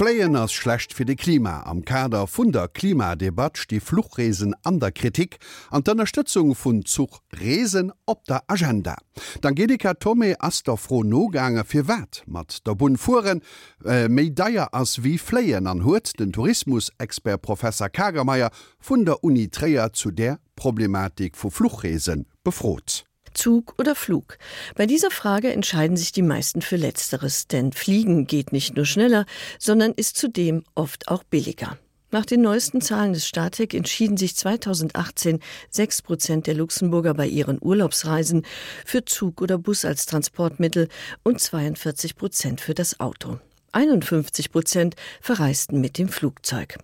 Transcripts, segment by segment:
Fléien ass schlecht fir de Klima am Kader vun der Klimadebatsch die Fluchresen an der Kritik an der Unterstützung vun Zug Resen op der Agenda. Dan Gedika Tommy Asterfro Nogange fir wat mat der Bun fuhren äh, Medaier ass wie Fléien an huet den Tourismusexpert Professor Kagermeier vun der Uniträer zu der Problematik vu Fluchresen befrot. Zug oder Flug? Bei dieser Frage entscheiden sich die meisten für letzteres, denn Fliegen geht nicht nur schneller, sondern ist zudem oft auch billiger. Nach den neuesten Zahlen des Statik entschieden sich 2018 sechs Prozent der Luxemburger bei ihren Urlaubsreisen für Zug oder Bus als Transportmittel und 42 Prozent für das Auto. 51 Prozent verreisten mit dem Flugzeug.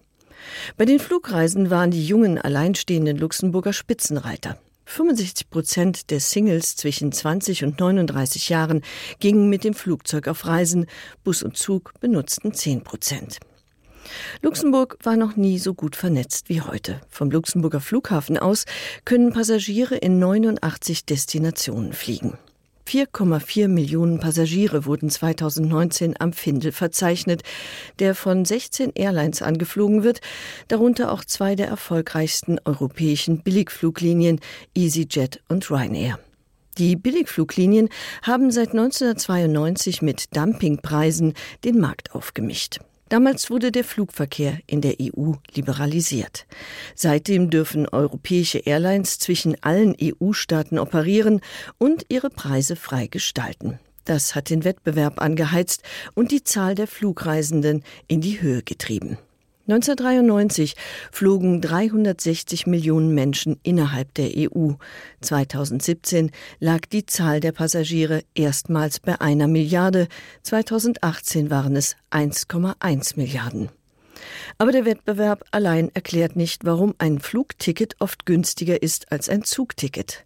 Bei den Flugreisen waren die jungen alleinstehenden Luxemburger Spitzenreiter. 65 Prozent der Singles zwischen 20 und 39 Jahren gingen mit dem Flugzeug auf Reisen, Bus und Zug benutzten 10 Prozent. Luxemburg war noch nie so gut vernetzt wie heute. Vom Luxemburger Flughafen aus können Passagiere in 89 Destinationen fliegen. 4,4 Millionen Passagiere wurden 2019 am Findel verzeichnet, der von 16 Airlines angeflogen wird, darunter auch zwei der erfolgreichsten europäischen Billigfluglinien EasyJet und Ryanair. Die Billigfluglinien haben seit 1992 mit Dumpingpreisen den Markt aufgemischt. Damals wurde der Flugverkehr in der EU liberalisiert. Seitdem dürfen europäische Airlines zwischen allen EU-Staaten operieren und ihre Preise frei gestalten. Das hat den Wettbewerb angeheizt und die Zahl der Flugreisenden in die Höhe getrieben. 1993 flogen 360 Millionen Menschen innerhalb der EU. 2017 lag die Zahl der Passagiere erstmals bei einer Milliarde, 2018 waren es 1,1 Milliarden. Aber der Wettbewerb allein erklärt nicht, warum ein Flugticket oft günstiger ist als ein Zugticket.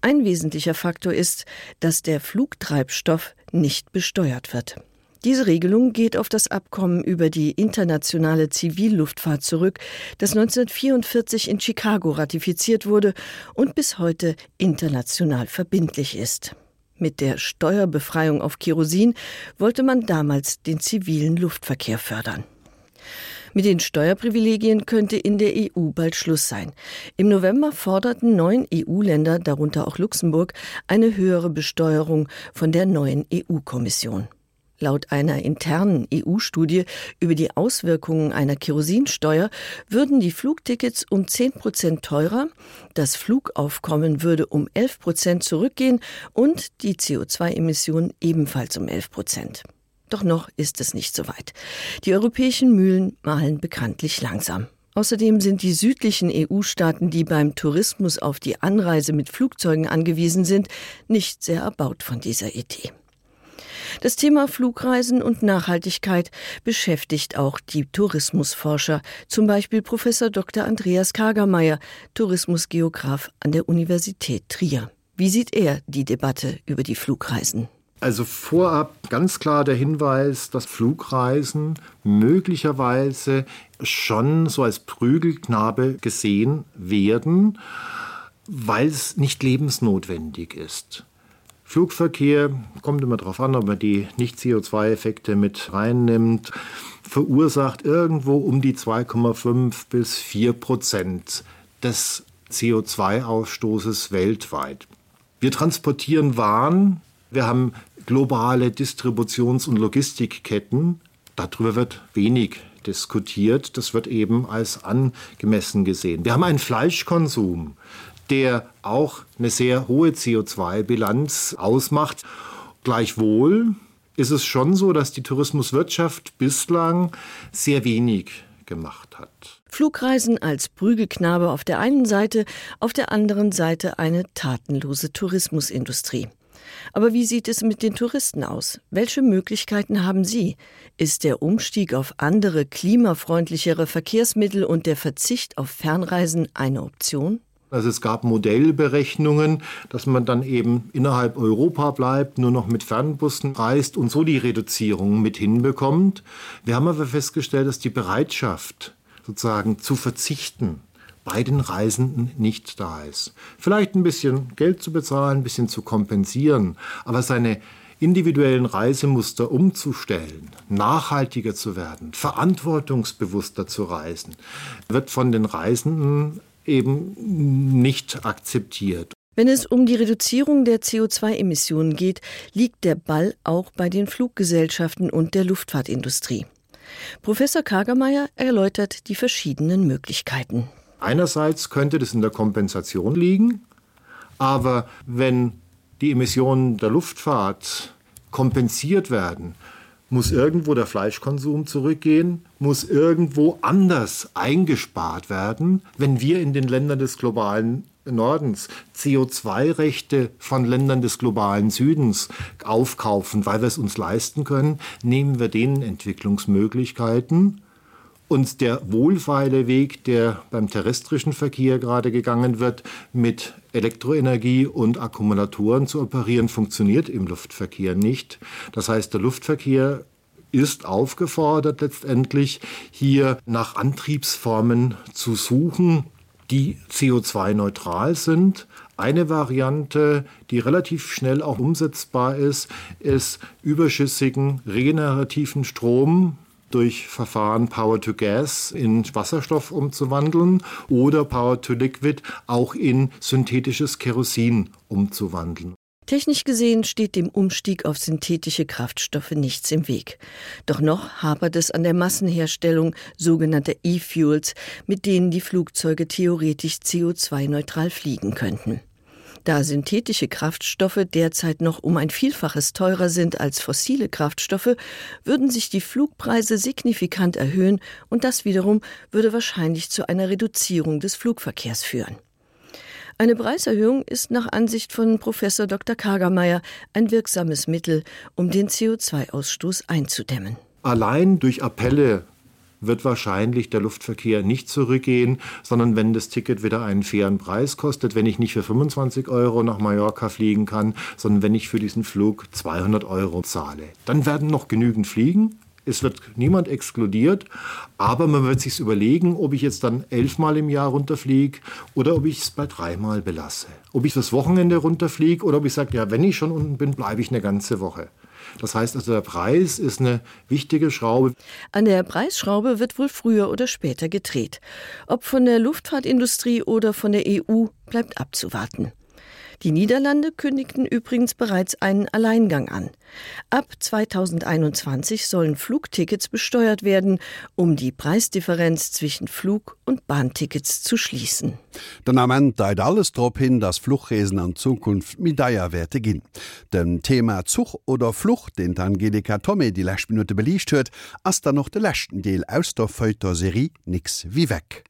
Ein wesentlicher Faktor ist, dass der Flugtreibstoff nicht besteuert wird. Diese Regelung geht auf das Abkommen über die internationale Zivilluftfahrt zurück, das 1944 in Chicago ratifiziert wurde und bis heute international verbindlich ist. Mit der Steuerbefreiung auf Kerosin wollte man damals den zivilen Luftverkehr fördern. Mit den Steuerprivilegien könnte in der EU bald Schluss sein. Im November forderten neun EU-Länder, darunter auch Luxemburg, eine höhere Besteuerung von der neuen EU-Kommission. Laut einer internen EU-Studie über die Auswirkungen einer Kerosinsteuer würden die Flugtickets um 10 Prozent teurer, das Flugaufkommen würde um 11 Prozent zurückgehen und die CO2-Emissionen ebenfalls um 11 Prozent. Doch noch ist es nicht so weit. Die europäischen Mühlen mahlen bekanntlich langsam. Außerdem sind die südlichen EU-Staaten, die beim Tourismus auf die Anreise mit Flugzeugen angewiesen sind, nicht sehr erbaut von dieser Idee. Das Thema Flugreisen und Nachhaltigkeit beschäftigt auch die Tourismusforscher, zum Beispiel Professor Dr. Andreas Kagermeier, Tourismusgeograf an der Universität Trier. Wie sieht er die Debatte über die Flugreisen? Also vorab ganz klar der Hinweis, dass Flugreisen möglicherweise schon so als Prügelknabe gesehen werden, weil es nicht lebensnotwendig ist. Flugverkehr kommt immer darauf an, ob man die nicht CO2-Effekte mit reinnimmt, verursacht irgendwo um die 2,5 bis 4 Prozent des CO2-Ausstoßes weltweit. Wir transportieren Waren, wir haben globale Distributions- und Logistikketten. Darüber wird wenig diskutiert. Das wird eben als angemessen gesehen. Wir haben einen Fleischkonsum der auch eine sehr hohe CO2-Bilanz ausmacht. Gleichwohl ist es schon so, dass die Tourismuswirtschaft bislang sehr wenig gemacht hat. Flugreisen als Prügelknabe auf der einen Seite, auf der anderen Seite eine tatenlose Tourismusindustrie. Aber wie sieht es mit den Touristen aus? Welche Möglichkeiten haben sie? Ist der Umstieg auf andere klimafreundlichere Verkehrsmittel und der Verzicht auf Fernreisen eine Option? Also es gab Modellberechnungen, dass man dann eben innerhalb Europa bleibt, nur noch mit Fernbussen reist und so die Reduzierung mit hinbekommt. Wir haben aber festgestellt, dass die Bereitschaft sozusagen zu verzichten bei den Reisenden nicht da ist. Vielleicht ein bisschen Geld zu bezahlen, ein bisschen zu kompensieren, aber seine individuellen Reisemuster umzustellen, nachhaltiger zu werden, verantwortungsbewusster zu reisen, wird von den Reisenden eben nicht akzeptiert. Wenn es um die Reduzierung der CO2-Emissionen geht, liegt der Ball auch bei den Fluggesellschaften und der Luftfahrtindustrie. Professor Kagermeier erläutert die verschiedenen Möglichkeiten. Einerseits könnte das in der Kompensation liegen, aber wenn die Emissionen der Luftfahrt kompensiert werden, muss irgendwo der Fleischkonsum zurückgehen, muss irgendwo anders eingespart werden, wenn wir in den Ländern des globalen Nordens CO2-Rechte von Ländern des globalen Südens aufkaufen, weil wir es uns leisten können, nehmen wir denen Entwicklungsmöglichkeiten. Und der wohlfeile Weg, der beim terrestrischen Verkehr gerade gegangen wird, mit Elektroenergie und Akkumulatoren zu operieren, funktioniert im Luftverkehr nicht. Das heißt, der Luftverkehr ist aufgefordert, letztendlich hier nach Antriebsformen zu suchen, die CO2-neutral sind. Eine Variante, die relativ schnell auch umsetzbar ist, ist überschüssigen regenerativen Strom durch Verfahren Power to Gas in Wasserstoff umzuwandeln oder Power to Liquid auch in synthetisches Kerosin umzuwandeln. Technisch gesehen steht dem Umstieg auf synthetische Kraftstoffe nichts im Weg. Doch noch hapert es an der Massenherstellung sogenannter E-Fuels, mit denen die Flugzeuge theoretisch CO2-neutral fliegen könnten. Da synthetische Kraftstoffe derzeit noch um ein Vielfaches teurer sind als fossile Kraftstoffe, würden sich die Flugpreise signifikant erhöhen und das wiederum würde wahrscheinlich zu einer Reduzierung des Flugverkehrs führen. Eine Preiserhöhung ist nach Ansicht von Professor Dr. Kagermeier ein wirksames Mittel, um den CO2-Ausstoß einzudämmen. Allein durch Appelle wird wahrscheinlich der Luftverkehr nicht zurückgehen, sondern wenn das Ticket wieder einen fairen Preis kostet, wenn ich nicht für 25 Euro nach Mallorca fliegen kann, sondern wenn ich für diesen Flug 200 Euro zahle. Dann werden noch genügend fliegen, es wird niemand exkludiert, aber man wird sich überlegen, ob ich jetzt dann elfmal im Jahr runterfliege oder ob ich es bei dreimal belasse. Ob ich das Wochenende runterfliege oder ob ich sage, ja, wenn ich schon unten bin, bleibe ich eine ganze Woche. Das heißt also der Preis ist eine wichtige Schraube. An der Preisschraube wird wohl früher oder später gedreht. Ob von der Luftfahrtindustrie oder von der EU bleibt abzuwarten. Die Niederlande kündigten übrigens bereits einen Alleingang an. Ab 2021 sollen Flugtickets besteuert werden, um die Preisdifferenz zwischen Flug- und Bahntickets zu schließen. Den Amment deit alles trop hin, dass Fluchresen an Zukunft Medaierwerte ginn. Dem Thema Zug oder Flucht, den Angelika Tommy die Lächminute belicht huet, ass da noch de lächten Deel aus der Feuter Serie nix wie weg.